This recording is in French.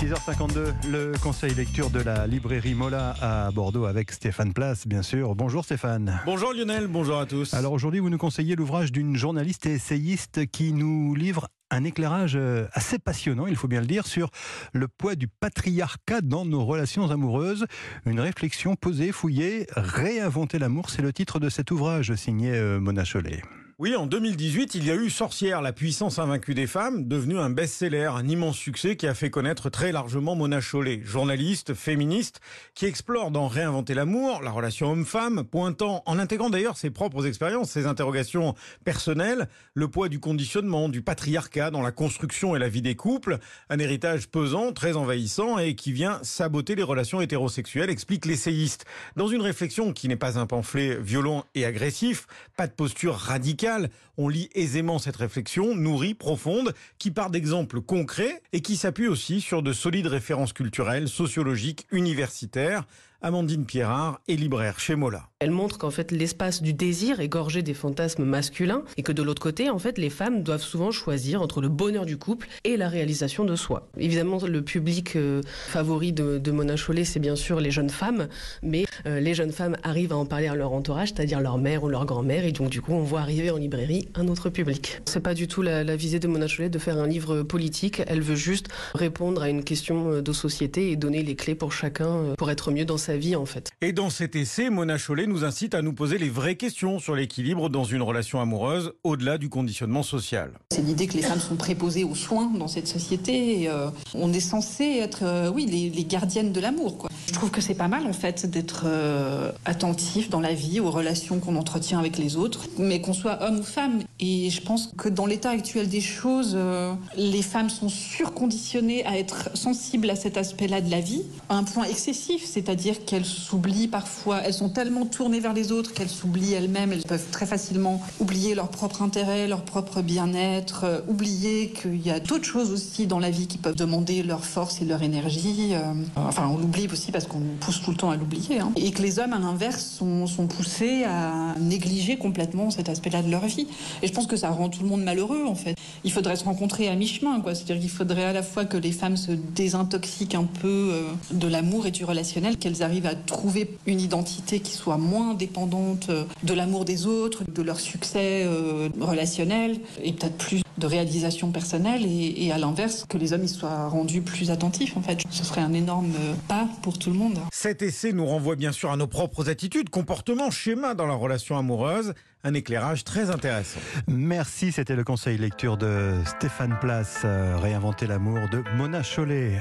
6h52, le conseil lecture de la librairie Mola à Bordeaux avec Stéphane Place, bien sûr. Bonjour Stéphane. Bonjour Lionel, bonjour à tous. Alors aujourd'hui, vous nous conseillez l'ouvrage d'une journaliste et essayiste qui nous livre un éclairage euh, assez passionnant, il faut bien le dire, sur le poids du patriarcat dans nos relations amoureuses. Une réflexion posée, fouillée, réinventer l'amour, c'est le titre de cet ouvrage signé euh, Mona Chollet. Oui, en 2018, il y a eu Sorcière, la puissance invaincue des femmes, devenu un best-seller, un immense succès qui a fait connaître très largement Mona Chollet, journaliste, féministe, qui explore dans Réinventer l'amour, la relation homme-femme, pointant, en intégrant d'ailleurs ses propres expériences, ses interrogations personnelles, le poids du conditionnement, du patriarcat dans la construction et la vie des couples, un héritage pesant, très envahissant et qui vient saboter les relations hétérosexuelles, explique l'essayiste. Dans une réflexion qui n'est pas un pamphlet violent et agressif, pas de posture radicale, on lit aisément cette réflexion, nourrie, profonde, qui part d'exemples concrets et qui s'appuie aussi sur de solides références culturelles, sociologiques, universitaires. Amandine Pierrard est libraire chez Mola. Elle montre qu'en fait l'espace du désir est gorgé des fantasmes masculins et que de l'autre côté, en fait, les femmes doivent souvent choisir entre le bonheur du couple et la réalisation de soi. Évidemment, le public euh, favori de, Mona Chollet, c'est bien sûr les jeunes femmes, mais euh, les jeunes femmes arrivent à en parler à leur entourage, c'est-à-dire leur mère ou leur grand-mère, et donc du coup, on voit arriver en librairie un autre public. C'est pas du tout la, la visée de Mona Chollet de faire un livre politique. Elle veut juste répondre à une question euh, de société et donner les clés pour chacun pour être mieux dans sa vie en fait. Et dans cet essai, Mona Chollet nous incite à nous poser les vraies questions sur l'équilibre dans une relation amoureuse au-delà du conditionnement social. C'est l'idée que les femmes sont préposées aux soins dans cette société. Et, euh, on est censé être, euh, oui, les, les, gardiennes de l'amour. Quoi. Je trouve que c'est pas mal en fait d'être euh, attentif dans la vie aux relations qu'on entretient avec les autres, mais qu'on soit homme ou femme. Et je pense que dans l'état actuel des choses, euh, les femmes sont surconditionnées à être sensibles à cet aspect-là de la vie, à un point excessif, c'est-à-dire qu'elles s'oublient parfois, elles sont tellement tournées vers les autres qu'elles s'oublient elles-mêmes, elles peuvent très facilement oublier leur propre intérêt, leur propre bien-être, euh, oublier qu'il y a d'autres choses aussi dans la vie qui peuvent demander leur force et leur énergie. Enfin, on l'oublie aussi parce qu'on pousse tout le temps à l'oublier. Hein. Et que les hommes, à l'inverse, sont, sont, poussés à négliger complètement cet aspect-là de leur vie. Et je pense que ça rend tout le monde malheureux, en fait. Il faudrait se rencontrer à mi-chemin, quoi. C'est-à-dire qu'il faudrait à la fois que les femmes se désintoxiquent un peu euh, de l'amour et du relationnel, qu'elles arrivent à trouver une identité qui soit moins dépendante euh, de l'amour des autres, de leur succès euh, relationnel, et peut-être plus de réalisation personnelle et, et à l'inverse que les hommes y soient rendus plus attentifs en fait. Ce serait un énorme pas pour tout le monde. Cet essai nous renvoie bien sûr à nos propres attitudes comportements schémas dans la relation amoureuse. Un éclairage très intéressant. Merci c'était le conseil lecture de Stéphane Place réinventer l'amour de Mona Chollet